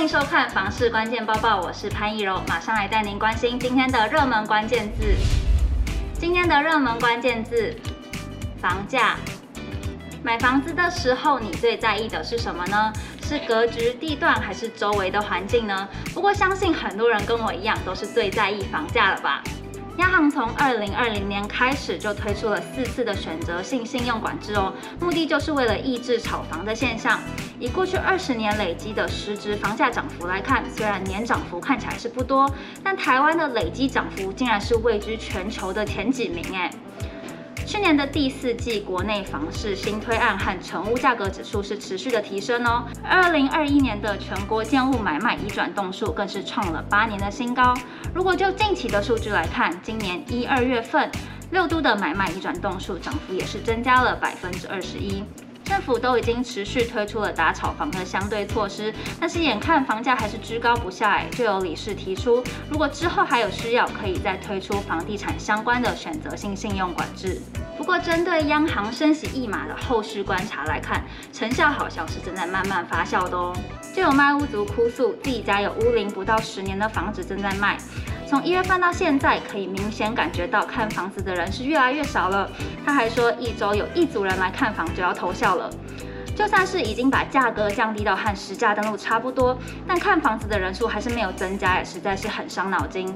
欢迎收看《房市关键报报》，我是潘一柔，马上来带您关心今天的热门关键字。今天的热门关键字：房价。买房子的时候，你最在意的是什么呢？是格局、地段，还是周围的环境呢？不过，相信很多人跟我一样，都是最在意房价了吧？央行从二零二零年开始就推出了四次的选择性信用管制哦，目的就是为了抑制炒房的现象。以过去二十年累积的实质房价涨幅来看，虽然年涨幅看起来是不多，但台湾的累积涨幅竟然是位居全球的前几名诶。去年的第四季，国内房市新推案和成屋价格指数是持续的提升哦。二零二一年的全国建物买卖移转动数更是创了八年的新高。如果就近期的数据来看，今年一二月份六都的买卖移转动数涨幅也是增加了百分之二十一。政府都已经持续推出了打炒房的相对措施，但是眼看房价还是居高不下，哎，就有理事提出，如果之后还有需要，可以再推出房地产相关的选择性信用管制。不过，针对央行升息一码的后续观察来看，成效好像是正在慢慢发酵的哦。就有卖屋族哭诉，自己家有屋龄不到十年的房子正在卖。从一月份到现在，可以明显感觉到看房子的人是越来越少了。他还说，一周有一组人来看房就要偷笑了。就算是已经把价格降低到和实价登录差不多，但看房子的人数还是没有增加，也实在是很伤脑筋。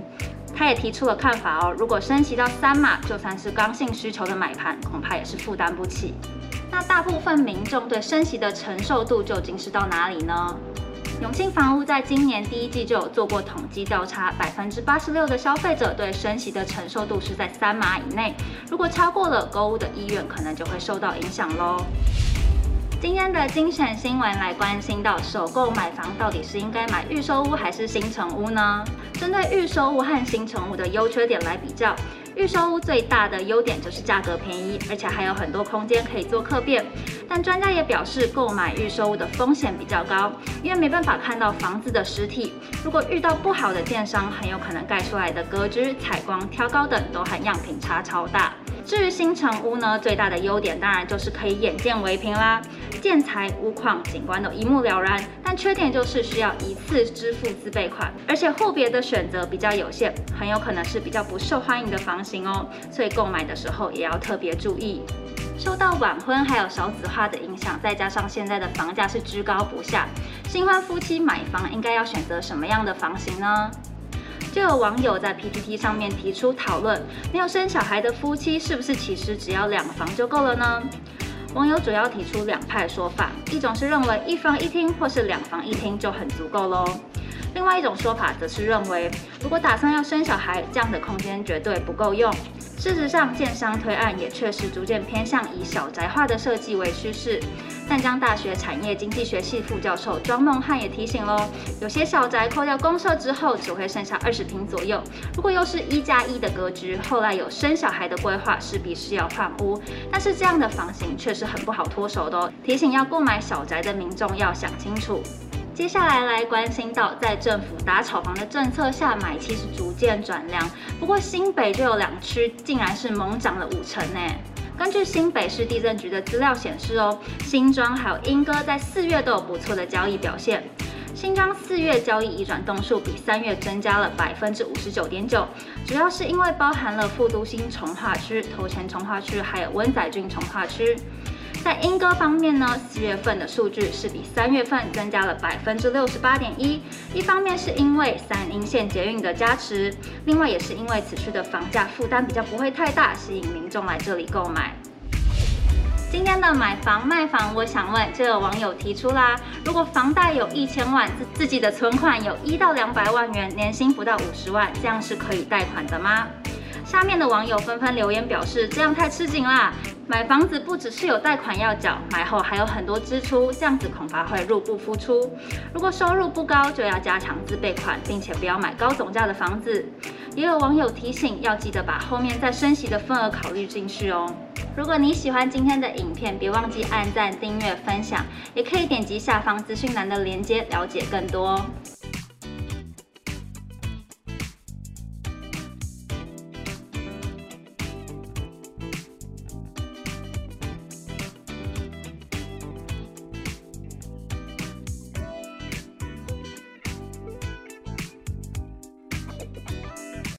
他也提出了看法哦，如果升息到三码，就算是刚性需求的买盘，恐怕也是负担不起。那大部分民众对升息的承受度究竟是到哪里呢？永庆房屋在今年第一季就有做过统计调查，百分之八十六的消费者对升息的承受度是在三码以内，如果超过了，购物的意愿可能就会受到影响喽。今天的精选新闻来关心到，首购买房到底是应该买预售屋还是新成屋呢？针对预售屋和新成屋的优缺点来比较。预售屋最大的优点就是价格便宜，而且还有很多空间可以做客变。但专家也表示，购买预售屋的风险比较高，因为没办法看到房子的实体。如果遇到不好的电商，很有可能盖出来的格局、采光、挑高等都和样品差超大。至于新城屋呢，最大的优点当然就是可以眼见为凭啦，建材、屋况、景观都一目了然。但缺点就是需要一次支付自备款，而且户别的选择比较有限，很有可能是比较不受欢迎的房型哦。所以购买的时候也要特别注意。受到晚婚还有少子化的影响，再加上现在的房价是居高不下，新婚夫妻买房应该要选择什么样的房型呢？就有网友在 PTT 上面提出讨论：没有生小孩的夫妻是不是其实只要两房就够了呢？网友主要提出两派说法，一种是认为一房一厅或是两房一厅就很足够喽；另外一种说法则是认为，如果打算要生小孩，这样的空间绝对不够用。事实上，建商推案也确实逐渐偏向以小宅化的设计为趋势。淡江大学产业经济学系副教授庄梦汉也提醒喽，有些小宅扣掉公设之后，只会剩下二十坪左右。如果又是一加一的格局，后来有生小孩的规划，势必是要换屋。但是这样的房型确实很不好脱手的哦。提醒要购买小宅的民众要想清楚。接下来来关心到，在政府打炒房的政策下，买气是逐渐转凉。不过新北就有两区，竟然是猛涨了五成呢。根据新北市地政局的资料显示哦，新庄还有莺歌在四月都有不错的交易表现。新庄四月交易移转栋数比三月增加了百分之五十九点九，主要是因为包含了副都心重划区、头前重划区还有温仔郡重划区。在莺歌方面呢，四月份的数据是比三月份增加了百分之六十八点一。一方面是因为三莺线捷运的加持，另外也是因为此区的房价负担比较不会太大，吸引民众来这里购买。今天的买房卖房，我想问，就有网友提出啦，如果房贷有一千万，自自己的存款有一到两百万元，年薪不到五十万，这样是可以贷款的吗？下面的网友纷纷留言表示，这样太吃紧啦。买房子不只是有贷款要缴，买后还有很多支出，这样子恐怕会入不敷出。如果收入不高，就要加强自备款，并且不要买高总价的房子。也有网友提醒，要记得把后面再升息的份额考虑进去哦。如果你喜欢今天的影片，别忘记按赞、订阅、分享，也可以点击下方资讯栏的链接了解更多哦。